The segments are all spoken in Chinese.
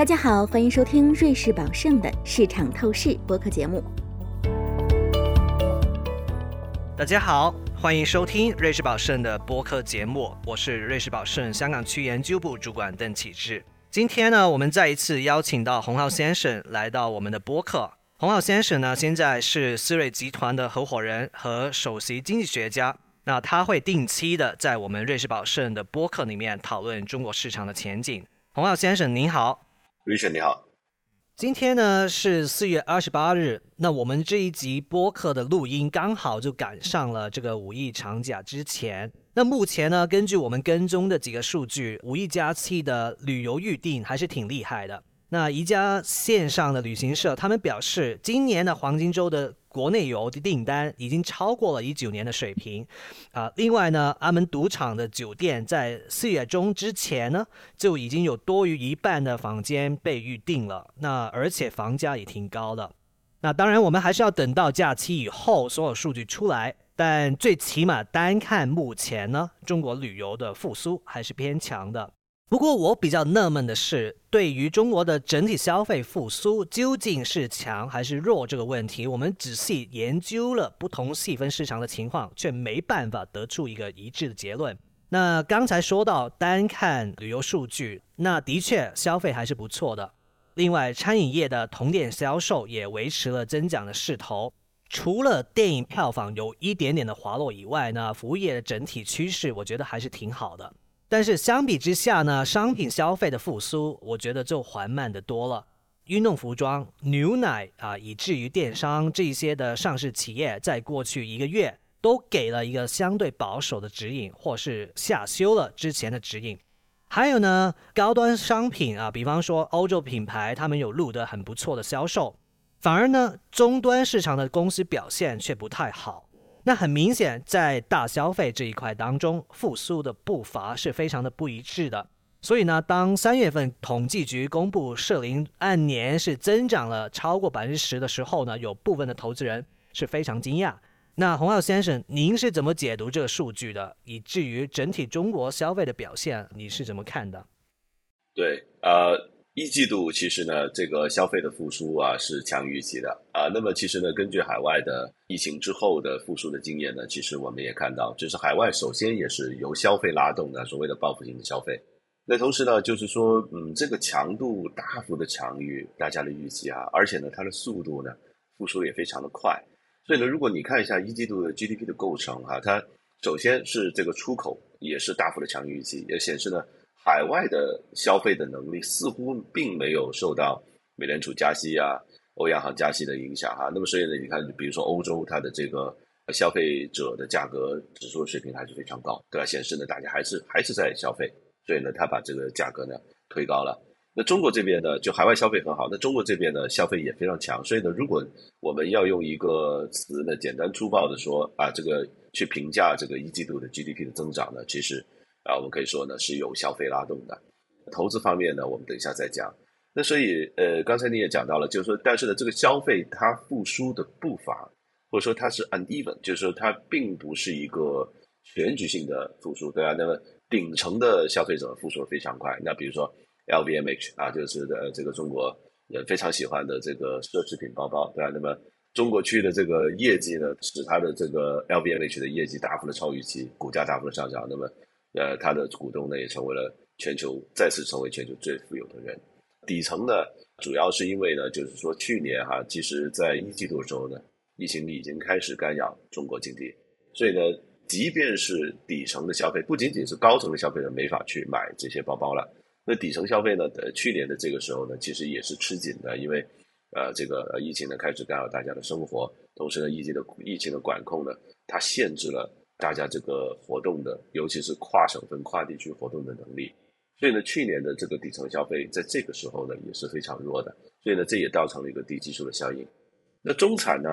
大家好，欢迎收听瑞士宝盛的市场透视播客节目。大家好，欢迎收听瑞士宝盛的播客节目，我是瑞士宝盛香港区研究部主管邓启志。今天呢，我们再一次邀请到洪浩先生来到我们的播客。洪浩先生呢，现在是思瑞集团的合伙人和首席经济学家。那他会定期的在我们瑞士宝盛的播客里面讨论中国市场的前景。洪浩先生您好，瑞士你好。今天呢是四月二十八日，那我们这一集播客的录音刚好就赶上了这个五一长假之前。那目前呢，根据我们跟踪的几个数据，五一假期的旅游预订还是挺厉害的。那一家线上的旅行社，他们表示，今年的黄金周的国内游的订单已经超过了一九年的水平。啊，另外呢，阿门赌场的酒店在四月中之前呢，就已经有多于一半的房间被预定了。那而且房价也挺高的。那当然，我们还是要等到假期以后所有数据出来。但最起码单看目前呢，中国旅游的复苏还是偏强的。不过我比较纳闷的是，对于中国的整体消费复苏究竟是强还是弱这个问题，我们仔细研究了不同细分市场的情况，却没办法得出一个一致的结论。那刚才说到单看旅游数据，那的确消费还是不错的。另外，餐饮业的同店销售也维持了增长的势头。除了电影票房有一点点的滑落以外呢，服务业的整体趋势我觉得还是挺好的。但是相比之下呢，商品消费的复苏我觉得就缓慢的多了。运动服装、牛奶啊，以至于电商这些的上市企业，在过去一个月都给了一个相对保守的指引，或是下修了之前的指引。还有呢，高端商品啊，比方说欧洲品牌，他们有录得很不错的销售。反而呢，终端市场的公司表现却不太好。那很明显，在大消费这一块当中，复苏的步伐是非常的不一致的。所以呢，当三月份统计局公布社零按年是增长了超过百分之十的时候呢，有部分的投资人是非常惊讶。那洪浩先生，您是怎么解读这个数据的？以至于整体中国消费的表现，你是怎么看的？对，呃。一季度其实呢，这个消费的复苏啊是强于预期的啊。那么其实呢，根据海外的疫情之后的复苏的经验呢，其实我们也看到，就是海外首先也是由消费拉动的所谓的报复性的消费。那同时呢，就是说，嗯，这个强度大幅的强于大家的预期啊，而且呢，它的速度呢复苏也非常的快。所以呢，如果你看一下一季度的 GDP 的构成哈，它首先是这个出口也是大幅的强于预期，也显示呢。海外的消费的能力似乎并没有受到美联储加息啊、欧央行加息的影响哈。那么所以呢，你看，比如说欧洲它的这个消费者的价格指数水平还是非常高，对吧？显示呢，大家还是还是在消费，所以呢，它把这个价格呢推高了。那中国这边呢，就海外消费很好，那中国这边呢消费也非常强。所以呢，如果我们要用一个词呢，简单粗暴的说啊，这个去评价这个一季度的 GDP 的增长呢，其实。啊，我们可以说呢是有消费拉动的，投资方面呢，我们等一下再讲。那所以，呃，刚才你也讲到了，就是说，但是呢，这个消费它复苏的步伐，或者说它是 uneven，就是说它并不是一个全局性的复苏，对吧？那么顶层的消费者复苏的非常快，那比如说 LVMH 啊，就是呃这个中国人非常喜欢的这个奢侈品包包，对吧？那么中国区的这个业绩呢，使它的这个 LVMH 的业绩大幅的超预期，股价大幅的上涨，那么。呃，他的股东呢也成为了全球再次成为全球最富有的人。底层呢，主要是因为呢，就是说去年哈，其实在一季度的时候呢，疫情已经开始干扰中国经济，所以呢，即便是底层的消费，不仅仅是高层的消费者没法去买这些包包了，那底层消费呢，呃，去年的这个时候呢，其实也是吃紧的，因为呃，这个疫情呢开始干扰大家的生活，同时呢，疫情的疫情的管控呢，它限制了。大家这个活动的，尤其是跨省份、跨地区活动的能力，所以呢，去年的这个底层消费在这个时候呢也是非常弱的，所以呢，这也造成了一个低基数的效应。那中产呢，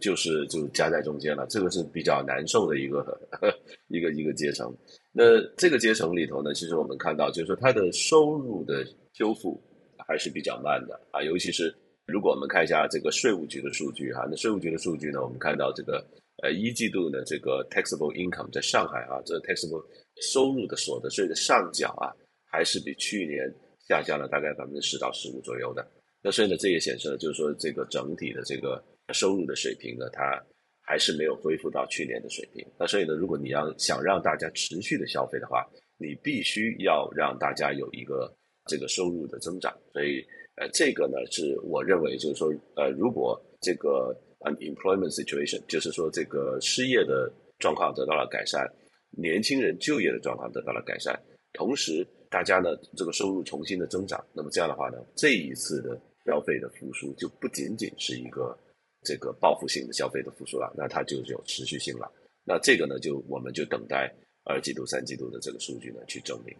就是就夹在中间了，这个是比较难受的一个 一个一个阶层。那这个阶层里头呢，其实我们看到，就是说它的收入的修复还是比较慢的啊，尤其是如果我们看一下这个税务局的数据哈，那税务局的数据呢，我们看到这个。呃，一季度呢这个 taxable income 在上海啊，这 taxable 收入的所得税的上缴啊，还是比去年下降了大概百分之十到十五左右的。那所以呢，这也显示了就是说这个整体的这个收入的水平呢，它还是没有恢复到去年的水平。那所以呢，如果你要想让大家持续的消费的话，你必须要让大家有一个这个收入的增长。所以呃，这个呢是我认为就是说呃，如果这个 unemployment situation 就是说这个失业的状况得到了改善，年轻人就业的状况得到了改善，同时大家呢这个收入重新的增长，那么这样的话呢，这一次的消费的复苏就不仅仅是一个这个报复性的消费的复苏了，那它就有持续性了。那这个呢，就我们就等待二季度、三季度的这个数据呢去证明。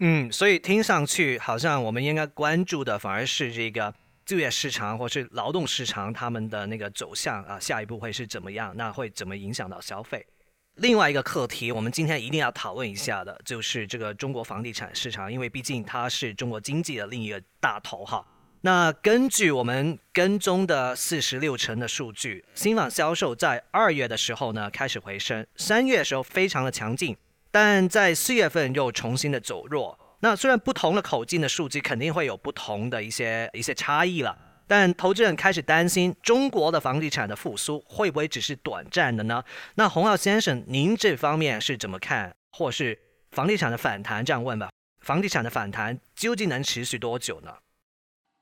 嗯，所以听上去好像我们应该关注的反而是这个。就业市场或是劳动市场，他们的那个走向啊，下一步会是怎么样？那会怎么影响到消费？另外一个课题，我们今天一定要讨论一下的，就是这个中国房地产市场，因为毕竟它是中国经济的另一个大头哈。那根据我们跟踪的四十六成的数据，新房销售在二月的时候呢开始回升，三月的时候非常的强劲，但在四月份又重新的走弱。那虽然不同的口径的数据肯定会有不同的一些一些差异了，但投资人开始担心中国的房地产的复苏会不会只是短暂的呢？那洪浩先生，您这方面是怎么看？或是房地产的反弹？这样问吧，房地产的反弹究竟能持续多久呢？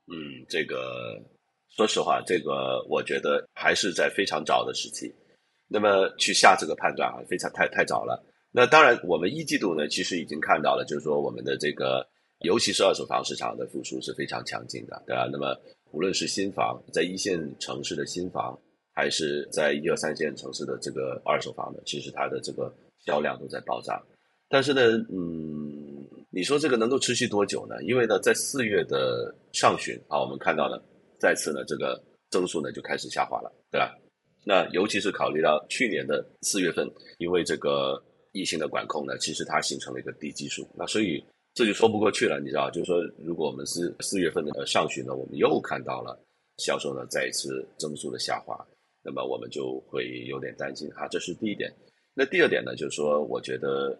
嗯，这个说实话，这个我觉得还是在非常早的时期，那么去下这个判断啊，非常太太早了。那当然，我们一季度呢，其实已经看到了，就是说我们的这个，尤其是二手房市场的复苏是非常强劲的，对吧？那么无论是新房在一线城市的新房，还是在一二三线城市的这个二手房呢，其实它的这个销量都在暴涨。但是呢，嗯，你说这个能够持续多久呢？因为呢，在四月的上旬啊，我们看到了，再次呢，这个增速呢就开始下滑了，对吧？那尤其是考虑到去年的四月份，因为这个。疫情的管控呢，其实它形成了一个低基数，那所以这就说不过去了，你知道，就是说，如果我们是四月份的上旬呢，我们又看到了销售呢再一次增速的下滑，那么我们就会有点担心哈，这是第一点。那第二点呢，就是说，我觉得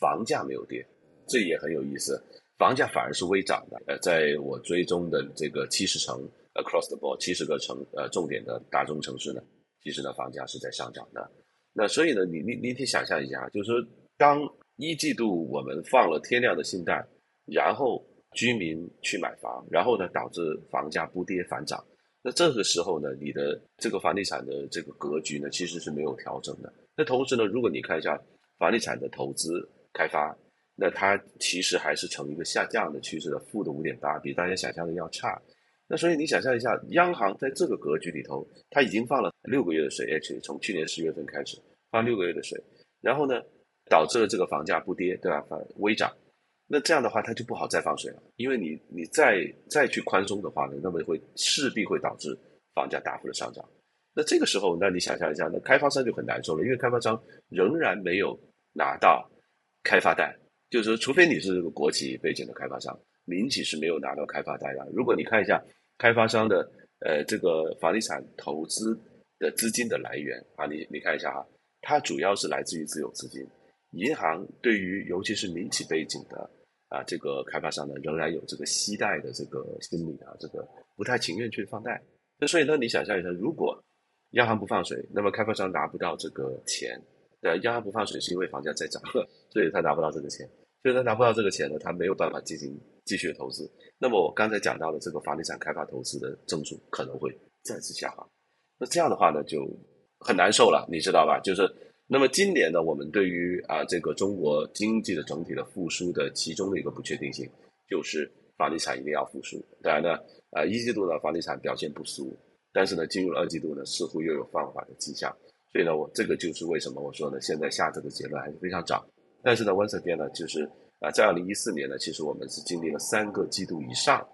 房价没有跌，这也很有意思，房价反而是微涨的。呃，在我追踪的这个七十城 across the board 七十个城呃重点的大中城市呢，其实呢房价是在上涨的。那所以呢，你你你可以想象一下，就是说，当一季度我们放了天量的信贷，然后居民去买房，然后呢导致房价不跌反涨，那这个时候呢，你的这个房地产的这个格局呢，其实是没有调整的。那同时呢，如果你看一下房地产的投资开发，那它其实还是呈一个下降的趋势的，负的五点八，比大家想象的要差。那所以你想象一下，央行在这个格局里头，它已经放了六个月的水，H 从去年十月份开始放六个月的水，然后呢，导致了这个房价不跌，对吧？反微涨。那这样的话，它就不好再放水了，因为你你再再去宽松的话呢，那么会势必会导致房价大幅的上涨。那这个时候，那你想象一下，那开发商就很难受了，因为开发商仍然没有拿到开发贷，就是说，除非你是这个国企背景的开发商，民企是没有拿到开发贷的。如果你看一下。开发商的呃这个房地产投资的资金的来源啊，你你看一下哈，它主要是来自于自有资金。银行对于尤其是民企背景的啊这个开发商呢，仍然有这个惜贷的这个心理啊，这个不太情愿去放贷。那所以呢，你想象一下，如果央行不放水，那么开发商拿不到这个钱。对，央行不放水是因为房价在涨，所以他拿不到这个钱。所以他拿不到这个钱呢，他没有办法进行继续的投资。那么我刚才讲到的这个房地产开发投资的增速可能会再次下滑。那这样的话呢，就很难受了，你知道吧？就是那么今年呢，我们对于啊这个中国经济的整体的复苏的其中的一个不确定性，就是房地产一定要复苏。当然呢，啊一季度呢房地产表现不俗，但是呢进入了二季度呢，似乎又有放缓的迹象。所以呢，我这个就是为什么我说呢，现在下这个结论还是非常早。但是呢，once again 呢，就是啊，在二零一四年呢，其实我们是经历了三个季度以上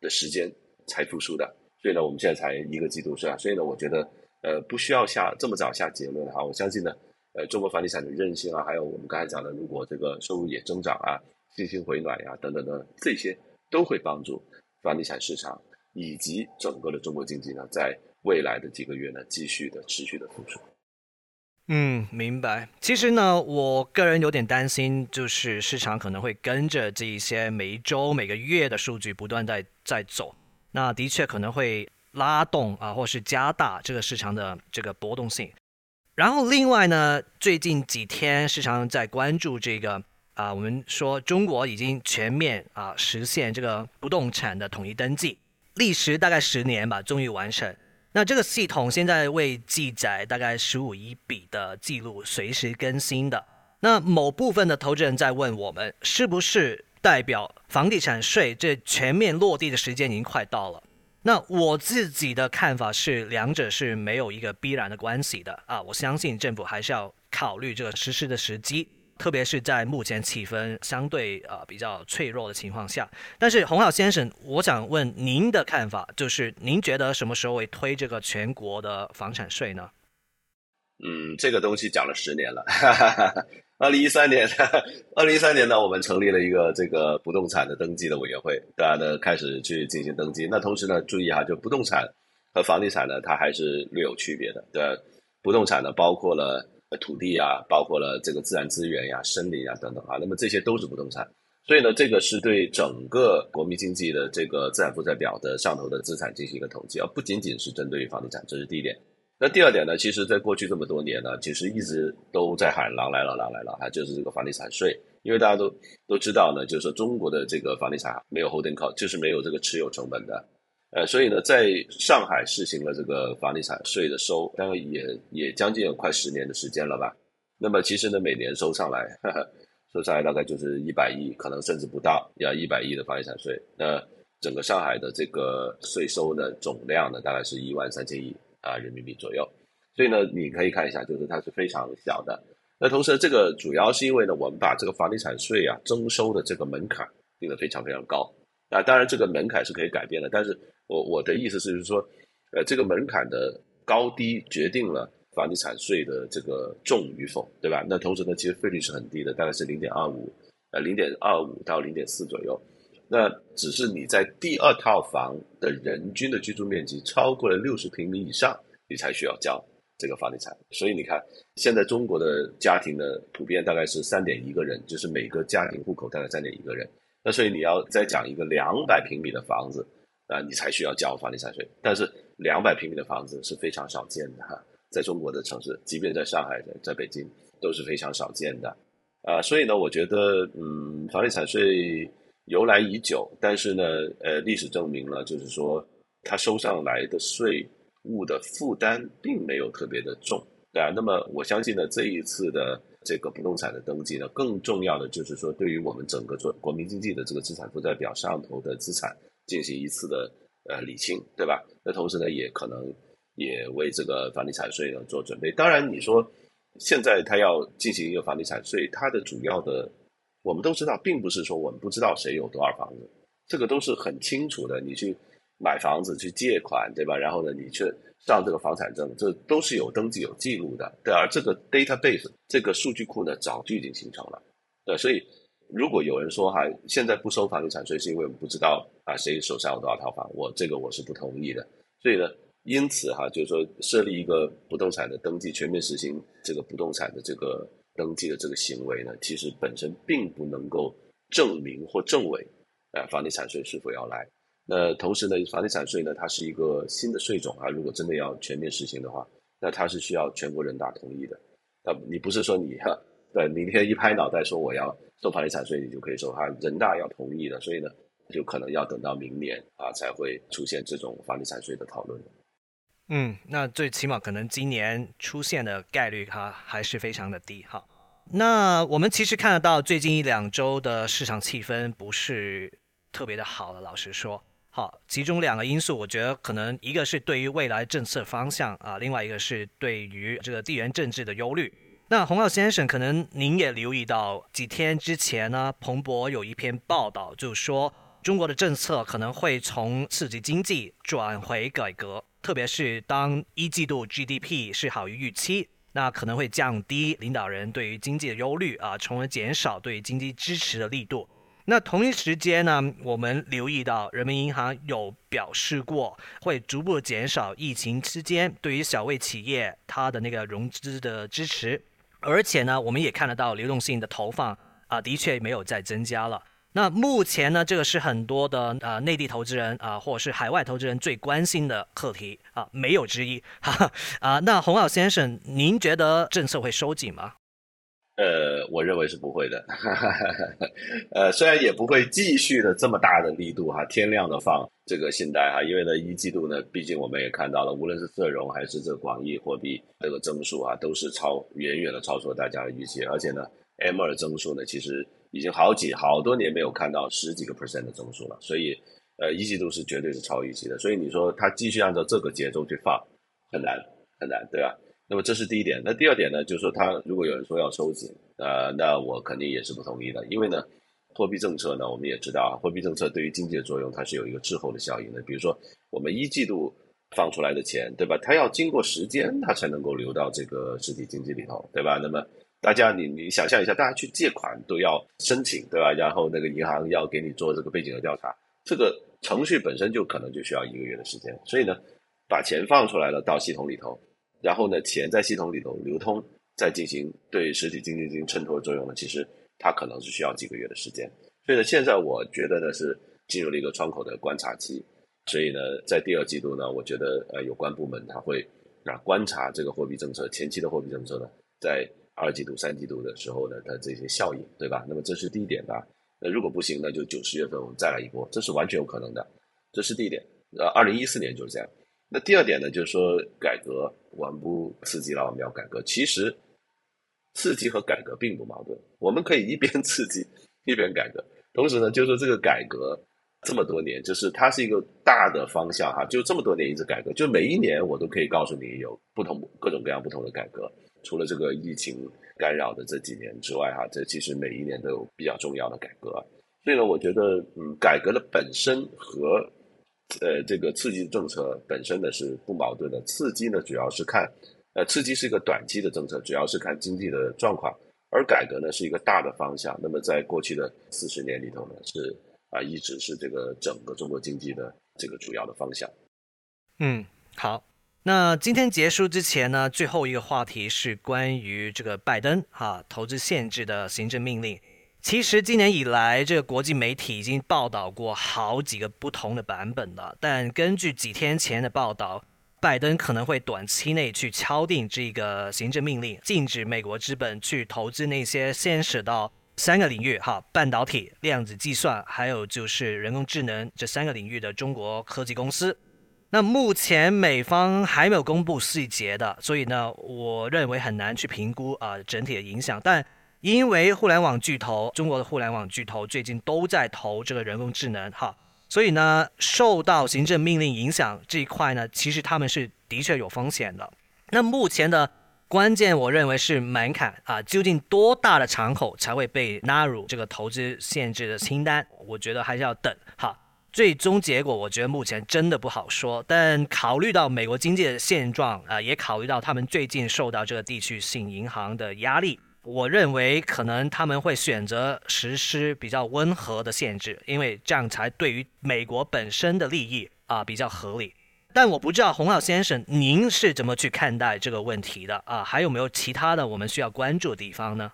的时间才复苏的，所以呢，我们现在才一个季度是吧？所以呢，我觉得呃，不需要下这么早下结论哈。我相信呢，呃，中国房地产的韧性啊，还有我们刚才讲的，如果这个收入也增长啊，信心回暖呀，等等等，这些都会帮助房地产市场以及整个的中国经济呢，在未来的几个月呢，继续的持续的复苏。嗯，明白。其实呢，我个人有点担心，就是市场可能会跟着这一些每一周、每个月的数据不断在在走，那的确可能会拉动啊，或是加大这个市场的这个波动性。然后另外呢，最近几天市场在关注这个啊，我们说中国已经全面啊实现这个不动产的统一登记，历时大概十年吧，终于完成。那这个系统现在为记载大概十五亿笔的记录，随时更新的。那某部分的投资人在问我们，是不是代表房地产税这全面落地的时间已经快到了？那我自己的看法是，两者是没有一个必然的关系的啊。我相信政府还是要考虑这个实施的时机。特别是在目前气氛相对呃比较脆弱的情况下，但是洪浩先生，我想问您的看法，就是您觉得什么时候会推这个全国的房产税呢？嗯，这个东西讲了十年了，二零一三年，二零一三年呢，我们成立了一个这个不动产的登记的委员会，大家呢开始去进行登记。那同时呢，注意哈，就不动产和房地产呢，它还是略有区别的。对，不动产呢，包括了。土地啊，包括了这个自然资源呀、森林啊等等啊，那么这些都是不动产，所以呢，这个是对整个国民经济的这个资产负债表的上头的资产进行一个统计而，不仅仅是针对于房地产，这是第一点。那第二点呢，其实在过去这么多年呢，其实一直都在喊“狼来了，狼来了”，哈，就是这个房地产税，因为大家都都知道呢，就是说中国的这个房地产没有 holding cost，就是没有这个持有成本的。呃，所以呢，在上海实行了这个房地产税的收，大概也也将近有快十年的时间了吧。那么其实呢，每年收上来，收上来大概就是一百亿，可能甚至不到要一百亿的房地产税。那整个上海的这个税收呢，总量呢，大概是一万三千亿啊人民币左右。所以呢，你可以看一下，就是它是非常小的。那同时，这个主要是因为呢，我们把这个房地产税啊征收的这个门槛定得非常非常高。啊，当然这个门槛是可以改变的，但是我我的意思是说，呃，这个门槛的高低决定了房地产税的这个重与否，对吧？那同时呢，其实费率是很低的，大概是零点二五，呃，零点二五到零点四左右。那只是你在第二套房的人均的居住面积超过了六十平米以上，你才需要交这个房地产。所以你看，现在中国的家庭呢，普遍大概是三点一个人，就是每个家庭户口大概三点一个人。那所以你要再讲一个两百平米的房子啊，你才需要交房地产税。但是两百平米的房子是非常少见的哈，在中国的城市，即便在上海、在在北京都是非常少见的啊。所以呢，我觉得嗯，房地产税由来已久，但是呢，呃，历史证明了，就是说它收上来的税务的负担并没有特别的重，对啊。那么我相信呢，这一次的。这个不动产的登记呢，更重要的就是说，对于我们整个做国民经济的这个资产负债表上头的资产进行一次的呃理清，对吧？那同时呢，也可能也为这个房地产税呢做准备。当然，你说现在他要进行一个房地产税，它的主要的我们都知道，并不是说我们不知道谁有多少房子，这个都是很清楚的。你去买房子去借款，对吧？然后呢，你去。上这个房产证，这都是有登记、有记录的，对。而这个 database 这个数据库呢，早就已经形成了，对。所以，如果有人说哈，现在不收房地产税，是因为我们不知道啊谁手上有多少套房，我这个我是不同意的。所以呢，因此哈，就是说设立一个不动产的登记，全面实行这个不动产的这个登记的这个行为呢，其实本身并不能够证明或证伪呃房地产税是否要来。那同时呢，房地产税呢，它是一个新的税种啊。如果真的要全面实行的话，那它是需要全国人大同意的。那你不是说你哈，对，明天一拍脑袋说我要收房地产税，你就可以收哈，人大要同意的。所以呢，就可能要等到明年啊，才会出现这种房地产税的讨论。嗯，那最起码可能今年出现的概率哈还是非常的低哈。那我们其实看得到最近一两周的市场气氛不是特别的好了，老实说。好，其中两个因素，我觉得可能一个是对于未来政策方向啊，另外一个是对于这个地缘政治的忧虑。那洪浩先生，可能您也留意到，几天之前呢，彭博有一篇报道，就说中国的政策可能会从刺激经济转回改革，特别是当一季度 GDP 是好于预期，那可能会降低领导人对于经济的忧虑啊，从而减少对于经济支持的力度。那同一时间呢，我们留意到人民银行有表示过，会逐步减少疫情期间对于小微企业它的那个融资的支持，而且呢，我们也看得到流动性的投放啊，的确没有再增加了。那目前呢，这个是很多的呃内地投资人啊，或者是海外投资人最关心的课题啊，没有之一。哈哈啊，那洪老先生，您觉得政策会收紧吗？呃，我认为是不会的。呃，虽然也不会继续的这么大的力度哈，天量的放这个信贷哈，因为呢一季度呢，毕竟我们也看到了，无论是社融还是这广义货币这个增速啊，都是超远远的超出了大家的预期，而且呢，M 二增速呢，其实。已经好几好多年没有看到十几个 percent 的增速了，所以，呃，一季度是绝对是超预期的。所以你说它继续按照这个节奏去放，很难很难，对吧？那么这是第一点。那第二点呢，就是说它如果有人说要收紧，呃，那我肯定也是不同意的。因为呢，货币政策呢，我们也知道啊，货币政策对于经济的作用，它是有一个滞后的效应的。比如说我们一季度放出来的钱，对吧？它要经过时间，它才能够流到这个实体经济里头，对吧？那么。大家，你你想象一下，大家去借款都要申请，对吧？然后那个银行要给你做这个背景的调查，这个程序本身就可能就需要一个月的时间。所以呢，把钱放出来了到系统里头，然后呢，钱在系统里头流通，再进行对实体经济进行衬托作用呢，其实它可能是需要几个月的时间。所以呢，现在我觉得呢是进入了一个窗口的观察期。所以呢，在第二季度呢，我觉得呃有关部门他会啊观察这个货币政策前期的货币政策呢，在。二季度、三季度的时候呢，它这些效应，对吧？那么这是第一点吧。那如果不行呢，就九十月份我们再来一波，这是完全有可能的。这是第一点。呃，二零一四年就是这样。那第二点呢，就是说改革，我们不刺激了，我们要改革。其实刺激和改革并不矛盾，我们可以一边刺激一边改革。同时呢，就是说这个改革这么多年，就是它是一个大的方向哈，就这么多年一直改革，就每一年我都可以告诉你有不同各种各样不同的改革。除了这个疫情干扰的这几年之外，哈，这其实每一年都有比较重要的改革。所以呢，我觉得，嗯，改革的本身和呃这个刺激政策本身呢是不矛盾的。刺激呢主要是看，呃，刺激是一个短期的政策，主要是看经济的状况；而改革呢是一个大的方向。那么在过去的四十年里头呢，是啊一直是这个整个中国经济的这个主要的方向。嗯，好。那今天结束之前呢，最后一个话题是关于这个拜登哈投资限制的行政命令。其实今年以来，这个国际媒体已经报道过好几个不同的版本了。但根据几天前的报道，拜登可能会短期内去敲定这个行政命令，禁止美国资本去投资那些先使到三个领域哈：半导体、量子计算，还有就是人工智能这三个领域的中国科技公司。那目前美方还没有公布细节的，所以呢，我认为很难去评估啊整体的影响。但因为互联网巨头，中国的互联网巨头最近都在投这个人工智能哈，所以呢，受到行政命令影响这一块呢，其实他们是的确有风险的。那目前的关键，我认为是门槛啊，究竟多大的敞口才会被纳入这个投资限制的清单？我觉得还是要等哈。最终结果，我觉得目前真的不好说。但考虑到美国经济的现状啊，也考虑到他们最近受到这个地区性银行的压力，我认为可能他们会选择实施比较温和的限制，因为这样才对于美国本身的利益啊比较合理。但我不知道洪浩先生您是怎么去看待这个问题的啊？还有没有其他的我们需要关注的地方呢？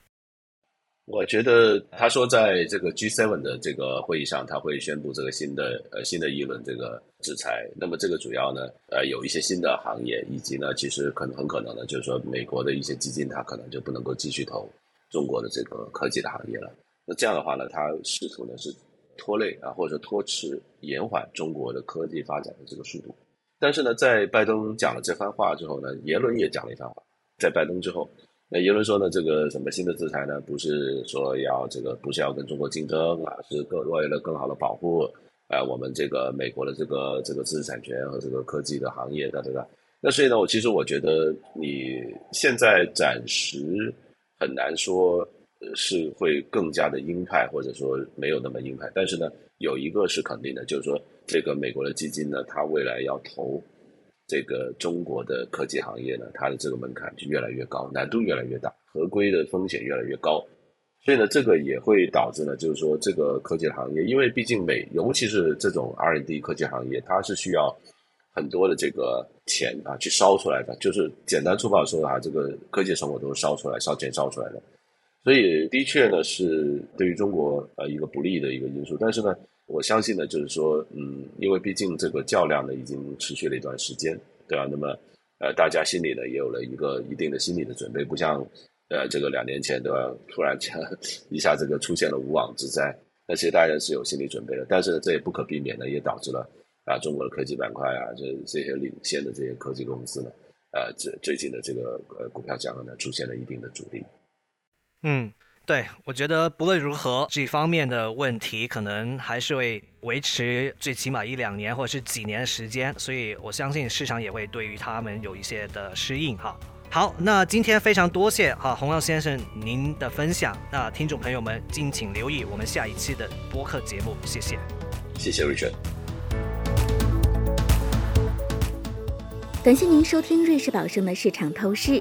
我觉得他说在这个 G7 的这个会议上，他会宣布这个新的呃新的一轮这个制裁。那么这个主要呢，呃有一些新的行业，以及呢，其实可能很可能呢，就是说美国的一些基金，它可能就不能够继续投中国的这个科技的行业了。那这样的话呢，他试图呢是拖累啊，或者说拖迟延缓中国的科技发展的这个速度。但是呢，在拜登讲了这番话之后呢，耶伦也讲了一番话，在拜登之后。那耶伦说呢，这个什么新的制裁呢，不是说要这个，不是要跟中国竞争啊，是更为了更好的保护，呃，我们这个美国的这个这个知识产权和这个科技的行业的，对吧？那所以呢，我其实我觉得你现在暂时很难说是会更加的鹰派，或者说没有那么鹰派。但是呢，有一个是肯定的，就是说这个美国的基金呢，它未来要投。这个中国的科技行业呢，它的这个门槛就越来越高，难度越来越大，合规的风险越来越高，所以呢，这个也会导致呢，就是说这个科技行业，因为毕竟美，尤其是这种 R&D 科技行业，它是需要很多的这个钱啊去烧出来的，就是简单粗暴说啊，这个科技成果都是烧出来、烧钱烧出来的。所以的确呢，是对于中国呃一个不利的一个因素。但是呢，我相信呢，就是说，嗯，因为毕竟这个较量呢已经持续了一段时间，对吧？那么呃，大家心里呢也有了一个一定的心理的准备，不像。呃，这个两年前对吧？突然间一下这个出现了无妄之灾，那其实大家是有心理准备的。但是这也不可避免的，也导致了啊，中国的科技板块啊，这这些领先的这些科技公司呢，呃，这最近的这个呃股票价格呢，出现了一定的阻力。嗯，对，我觉得不论如何，这方面的问题可能还是会维持最起码一两年或者是几年的时间，所以我相信市场也会对于他们有一些的适应哈。好，那今天非常多谢哈洪耀先生您的分享。那听众朋友们敬请留意我们下一期的播客节目，谢谢。谢谢 Richard。感谢您收听瑞士宝盛的市场透视。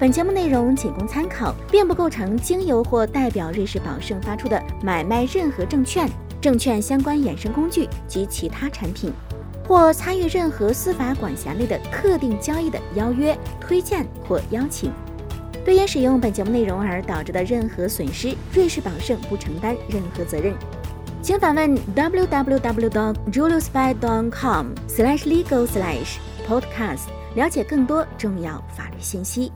本节目内容仅供参考，并不构成经由或代表瑞士宝盛发出的买卖任何证券、证券相关衍生工具及其他产品。或参与任何司法管辖内的特定交易的邀约、推荐或邀请，对因使用本节目内容而导致的任何损失，瑞士宝盛不承担任何责任。请访问 www.juliusby.com/legal/podcast 了解更多重要法律信息。